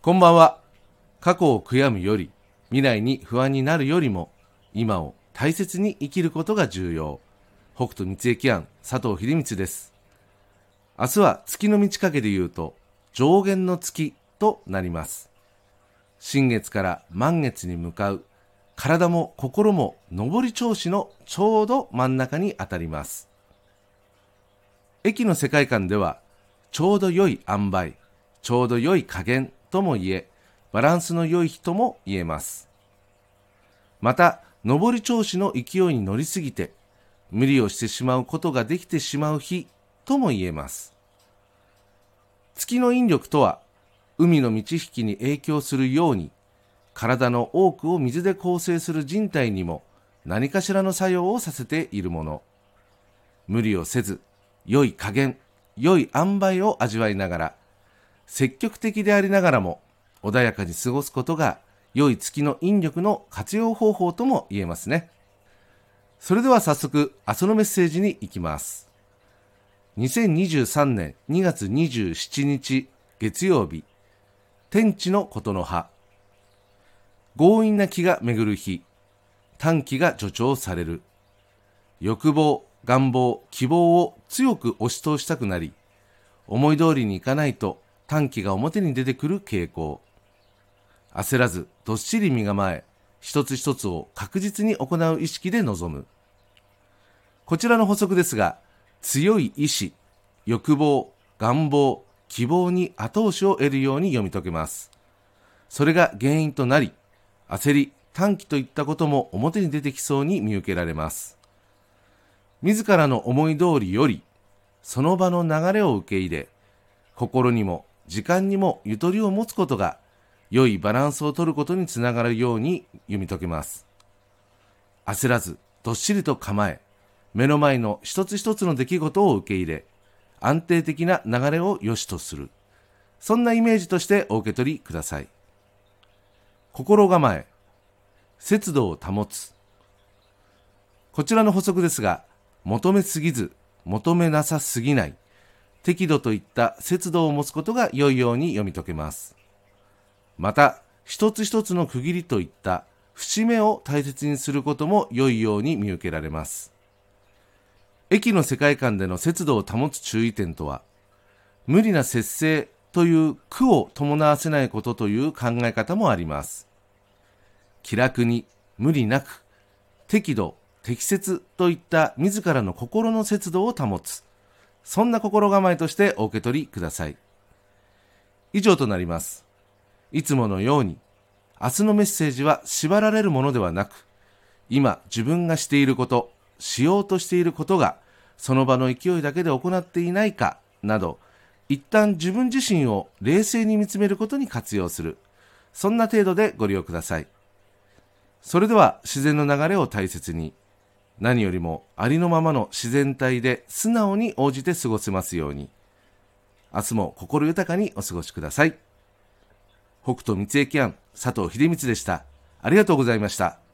こんばんは。過去を悔やむより、未来に不安になるよりも、今を大切に生きることが重要。北斗三重庵佐藤秀光です。明日は月の満ち欠けで言うと、上限の月となります。新月から満月に向かう、体も心も上り調子のちょうど真ん中に当たります。駅の世界観では、ちょうど良い塩梅、ちょうど良い加減とも言え、バランスの良い日とも言えます。また、上り調子の勢いに乗りすぎて、無理をしてしまうことができてしまう日とも言えます。月の引力とは、海の満ち引きに影響するように、体の多くを水で構成する人体にも何かしらの作用をさせているもの。無理をせず、良い加減、良い塩梅を味わいながら、積極的でありながらも穏やかに過ごすことが良い月の引力の活用方法とも言えますね。それでは早速、明日のメッセージに行きます。2023年2月27日月曜日、天地のことの葉。強引な気が巡る日、短気が助長される。欲望、願望、希望を強く押し通したくなり、思い通りにいかないと短気が表に出てくる傾向。焦らず、どっしり身構え、一つ一つを確実に行う意識で臨む。こちらの補足ですが、強い意志、欲望、願望、希望に後押しを得るように読み解けます。それが原因となり、焦り、短期といったことも表に出てきそうに見受けられます。自らの思い通りより、その場の流れを受け入れ、心にも時間にもゆとりを持つことが良いバランスを取ることにつながるように読み解けます。焦らず、どっしりと構え、目の前の一つ一つの出来事を受け入れ、安定的な流れを良しとする。そんなイメージとしてお受け取りください。心構え、節度を保つ。こちらの補足ですが、求めすぎず、求めなさすぎない。適度といった節度を持つことが良いように読み解けます。また、一つ一つの区切りといった節目を大切にすることも良いように見受けられます。駅の世界観での節度を保つ注意点とは、無理な節制という苦を伴わせないことという考え方もあります。気楽に、無理なく、適度、適切といった自らの心の節度を保つ。そんな心構えとしてお受け取りください。以上となります。いつものように、明日のメッセージは縛られるものではなく、今自分がしていること、しようとしていることが、その場の勢いだけで行っていないか、など、一旦自分自身を冷静に見つめることに活用する。そんな程度でご利用ください。それでは自然の流れを大切に、何よりもありのままの自然体で素直に応じて過ごせますように。明日も心豊かにお過ごしください。北斗三重キャン佐藤秀光でした。ありがとうございました。